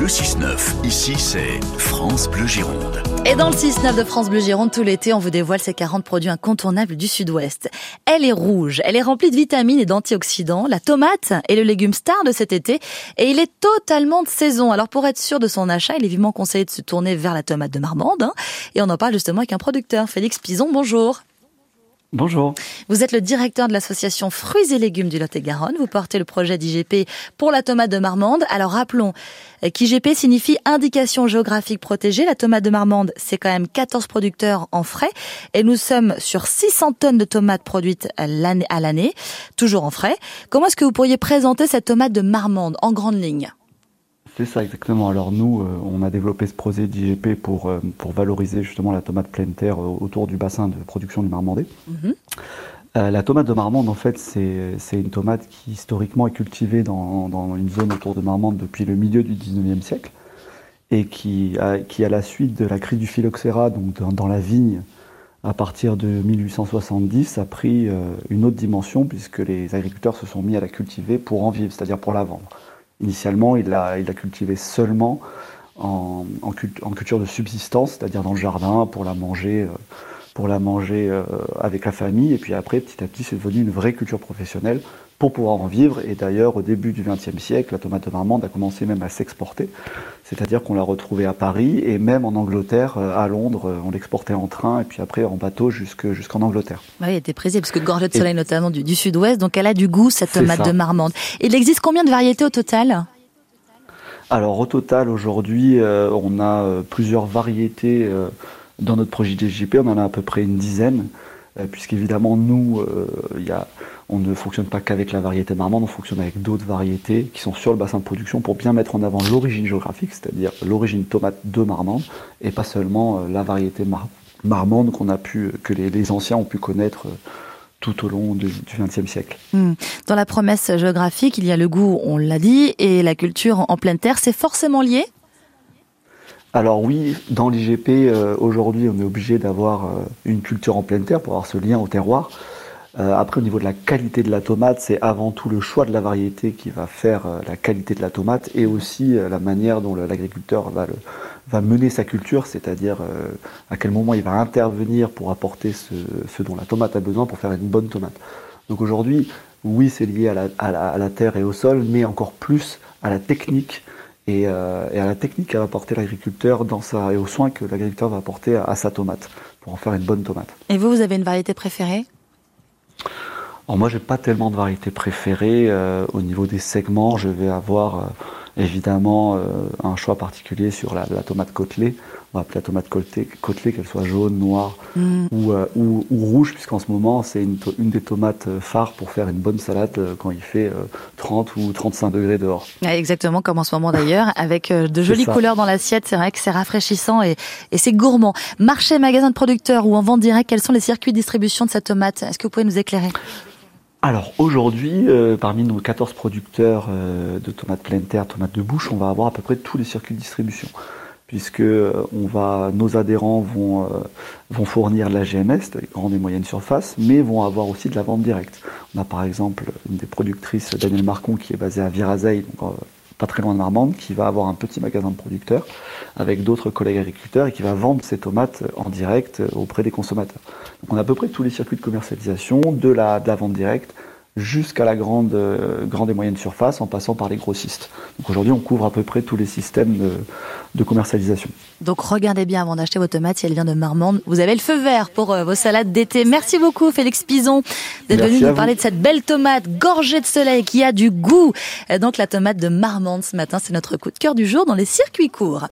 Le 6-9, ici c'est France Bleu Gironde. Et dans le 6-9 de France Bleu Gironde, tout l'été, on vous dévoile ces 40 produits incontournables du Sud-Ouest. Elle est rouge, elle est remplie de vitamines et d'antioxydants. La tomate est le légume star de cet été et il est totalement de saison. Alors pour être sûr de son achat, il est vivement conseillé de se tourner vers la tomate de Marmande. Hein. Et on en parle justement avec un producteur, Félix Pison. Bonjour. Bonjour. Vous êtes le directeur de l'association Fruits et légumes du Lot-et-Garonne. Vous portez le projet d'IGP pour la tomate de Marmande. Alors rappelons qu'IGP signifie indication géographique protégée. La tomate de Marmande, c'est quand même 14 producteurs en frais. Et nous sommes sur 600 tonnes de tomates produites à l'année, toujours en frais. Comment est-ce que vous pourriez présenter cette tomate de Marmande en grande ligne? C'est ça exactement. Alors nous, euh, on a développé ce projet d'IGP pour, euh, pour valoriser justement la tomate pleine terre euh, autour du bassin de production du Marmandais. Mhm. la tomate de Marmande, en fait, c'est une tomate qui historiquement est cultivée dans, dans, une zone autour de Marmande depuis le milieu du 19e siècle et qui, a, qui à la suite de la crise du phylloxéra, donc dans, la vigne, à partir de 1870, a pris une autre dimension puisque les agriculteurs se sont mis à la cultiver pour en vivre, c'est-à-dire pour la vendre. Initialement, il l'a il a cultivé seulement en, en, culture de subsistance, c'est-à-dire dans le jardin pour la manger, euh, pour la manger euh, avec la famille. Et puis après, petit à petit, c'est devenu une vraie culture professionnelle pour pouvoir en vivre. Et d'ailleurs, au début du XXe siècle, la tomate de marmande a commencé même à s'exporter. C'est-à-dire qu'on l'a retrouvée à Paris et même en Angleterre, euh, à Londres, on l'exportait en train et puis après en bateau jusqu'en Angleterre. Oui, elle était prisée parce que gorgée de soleil notamment du, du sud-ouest, donc elle a du goût cette tomate de marmande. Il existe combien de variétés au total? Alors au total aujourd'hui euh, on a euh, plusieurs variétés euh, dans notre projet DGP, on en a à peu près une dizaine, puisqu'évidemment nous a, on ne fonctionne pas qu'avec la variété marmande, on fonctionne avec d'autres variétés qui sont sur le bassin de production pour bien mettre en avant l'origine géographique, c'est-à-dire l'origine tomate de marmande, et pas seulement la variété marmande qu'on a pu, que les, les, anciens ont pu connaître tout au long du XXe siècle. Hmm. Dans la promesse géographique, il y a le goût, on l'a dit, et la culture en pleine terre. C'est forcément lié alors oui, dans l'IGP, euh, aujourd'hui, on est obligé d'avoir euh, une culture en pleine terre pour avoir ce lien au terroir. Euh, après, au niveau de la qualité de la tomate, c'est avant tout le choix de la variété qui va faire la qualité de la tomate et aussi la manière dont l'agriculteur va, va, mener sa culture, c'est-à-dire à quel moment il va intervenir pour apporter ce, dont la tomate a besoin pour faire une bonne tomate. Donc aujourd'hui, oui, c'est lié à, la, terre et au sol, mais encore plus à la technique et, et à la technique qu'a apporter l'agriculteur dans sa, et aux soins que l'agriculteur va apporter à, à sa tomate pour en faire une bonne tomate. Et vous, vous avez une variété préférée? Alors moi, j'ai pas tellement de variétés préférées. Euh, au niveau des segments, je vais avoir euh, évidemment euh, un choix particulier sur la, tomate côtelée. On va appeler la tomate côtelée, qu'elle soit jaune, noire mm. ou, ou, rouge, puisqu'en ce moment, c'est une, une, des tomates phares pour faire une bonne salade quand il fait 30 ou 35 degrés dehors. exactement comme en ce moment d'ailleurs, avec de jolies couleurs dans l'assiette. C'est vrai que c'est rafraîchissant et, et c'est gourmand. Marché, magasin de producteurs ou en vente directe, quels sont les circuits de distribution de cette tomate? Est-ce que vous pouvez nous éclairer? Alors aujourd'hui, euh, parmi nos 14 producteurs euh, de tomates pleine terre, tomates de bouche, on va avoir à peu près tous les circuits de distribution. Puisque euh, on va, nos adhérents vont, vont fournir de la GMS, les grandes et moyennes surfaces, mais vont avoir aussi de la vente directe. On a par exemple une des productrices, Daniel Marcon, qui est basée à Virazeille, donc pas très loin de Marmande, qui va avoir un petit magasin de producteurs avec d'autres collègues agriculteurs et qui va vendre ses tomates en direct auprès des consommateurs. Donc on a à peu près tous les circuits de commercialisation, de la, de la vente directe jusqu'à la grande, euh, grande et moyenne surface en passant par les grossistes. Donc aujourd'hui, on couvre à peu près tous les systèmes de, de commercialisation. Donc regardez bien avant d'acheter vos tomates si elle vient de Marmande. Vous avez le feu vert pour euh, vos salades d'été. Merci beaucoup Félix Pison d'être venu nous parler de cette belle tomate gorgée de soleil qui a du goût. Donc la tomate de Marmande ce matin, c'est notre coup de cœur du jour dans les circuits courts.